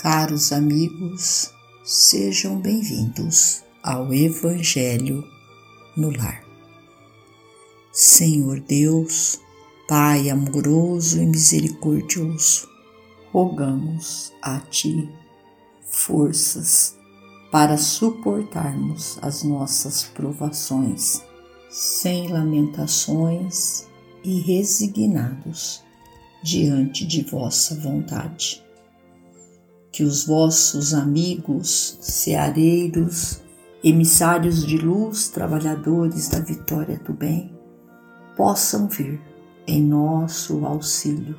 Caros amigos, sejam bem-vindos ao Evangelho no Lar. Senhor Deus, Pai amoroso e misericordioso, rogamos a Ti forças para suportarmos as nossas provações sem lamentações e resignados diante de vossa vontade que os vossos amigos, seareiros, emissários de luz, trabalhadores da vitória do bem, possam vir em nosso auxílio,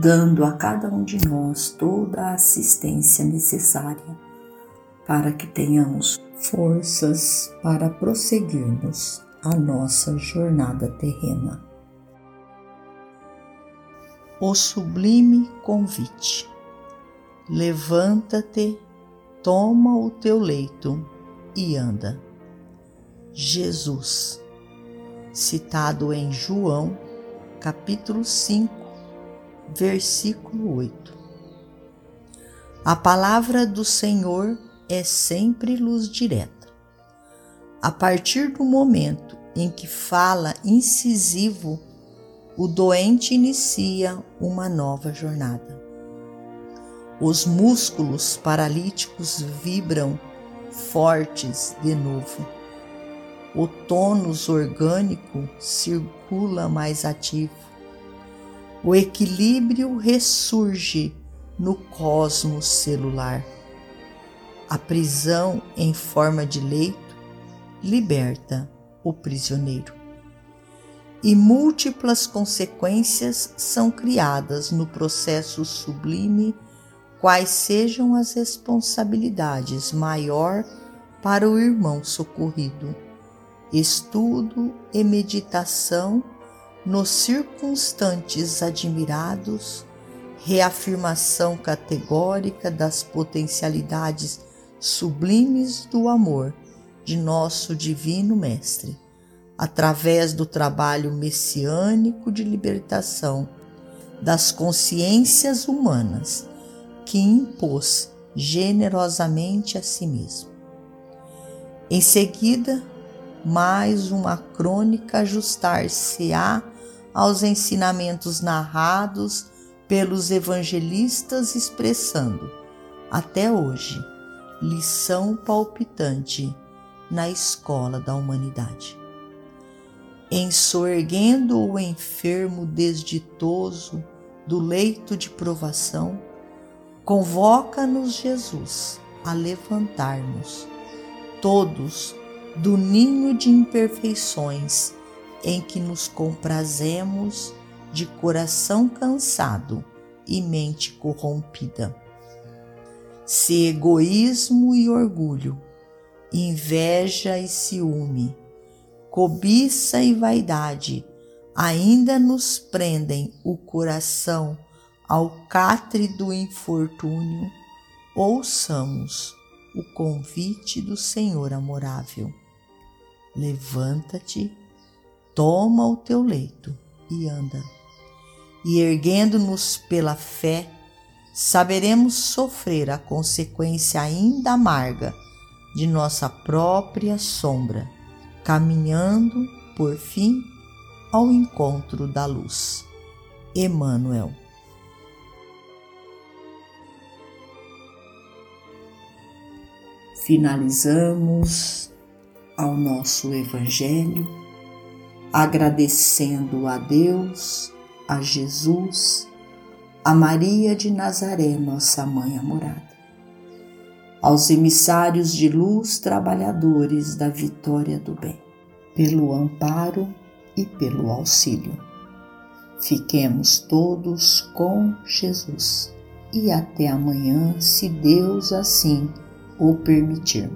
dando a cada um de nós toda a assistência necessária para que tenhamos forças para prosseguirmos a nossa jornada terrena. O sublime convite. Levanta-te, toma o teu leito e anda. Jesus, citado em João, capítulo 5, versículo 8. A palavra do Senhor é sempre luz direta. A partir do momento em que fala incisivo, o doente inicia uma nova jornada. Os músculos paralíticos vibram fortes de novo. O tônus orgânico circula mais ativo. O equilíbrio ressurge no cosmos celular. A prisão em forma de leito liberta o prisioneiro. E múltiplas consequências são criadas no processo sublime quais sejam as responsabilidades maior para o irmão socorrido. Estudo e meditação nos circunstantes admirados, reafirmação categórica das potencialidades sublimes do amor de nosso Divino Mestre, através do trabalho messiânico de libertação das consciências humanas que impôs generosamente a si mesmo. Em seguida, mais uma crônica ajustar-se-á aos ensinamentos narrados pelos evangelistas, expressando, até hoje, lição palpitante na escola da humanidade. Ensorguendo o enfermo desditoso do leito de provação, Convoca-nos, Jesus, a levantarmos, todos, do ninho de imperfeições em que nos comprazemos de coração cansado e mente corrompida. Se egoísmo e orgulho, inveja e ciúme, cobiça e vaidade ainda nos prendem o coração ao catre do infortúnio, ouçamos o convite do Senhor amorável. Levanta-te, toma o teu leito e anda. E erguendo-nos pela fé, saberemos sofrer a consequência ainda amarga de nossa própria sombra, caminhando, por fim, ao encontro da luz. Emmanuel. Finalizamos ao nosso Evangelho agradecendo a Deus, a Jesus, a Maria de Nazaré, nossa mãe amorada, aos emissários de luz trabalhadores da vitória do bem, pelo amparo e pelo auxílio. Fiquemos todos com Jesus e até amanhã, se Deus assim o permitir.